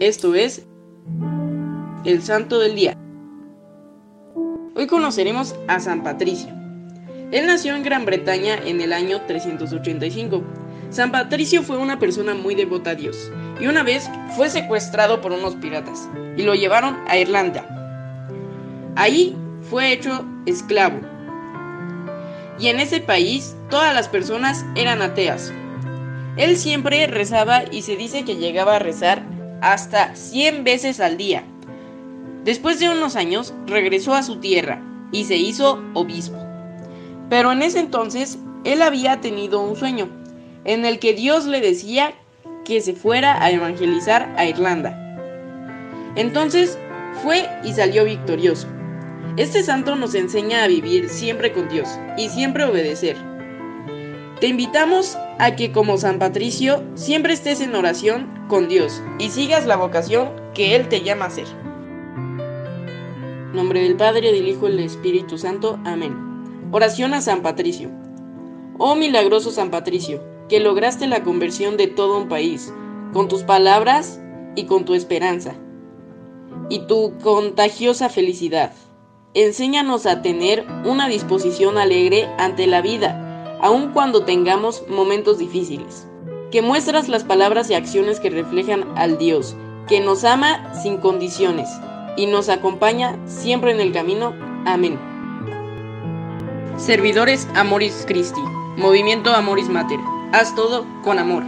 Esto es el Santo del Día. Hoy conoceremos a San Patricio. Él nació en Gran Bretaña en el año 385. San Patricio fue una persona muy devota a Dios y una vez fue secuestrado por unos piratas y lo llevaron a Irlanda. Ahí fue hecho esclavo. Y en ese país todas las personas eran ateas. Él siempre rezaba y se dice que llegaba a rezar hasta 100 veces al día. Después de unos años regresó a su tierra y se hizo obispo. Pero en ese entonces él había tenido un sueño en el que Dios le decía que se fuera a evangelizar a Irlanda. Entonces fue y salió victorioso. Este santo nos enseña a vivir siempre con Dios y siempre obedecer. Te invitamos a que como San Patricio siempre estés en oración con Dios y sigas la vocación que Él te llama a hacer. nombre del Padre, del Hijo y del Espíritu Santo. Amén. Oración a San Patricio. Oh milagroso San Patricio, que lograste la conversión de todo un país, con tus palabras y con tu esperanza, y tu contagiosa felicidad. Enséñanos a tener una disposición alegre ante la vida, aun cuando tengamos momentos difíciles. Que muestras las palabras y acciones que reflejan al Dios, que nos ama sin condiciones y nos acompaña siempre en el camino. Amén. Servidores Amoris Christi, Movimiento Amoris Mater. Haz todo con amor.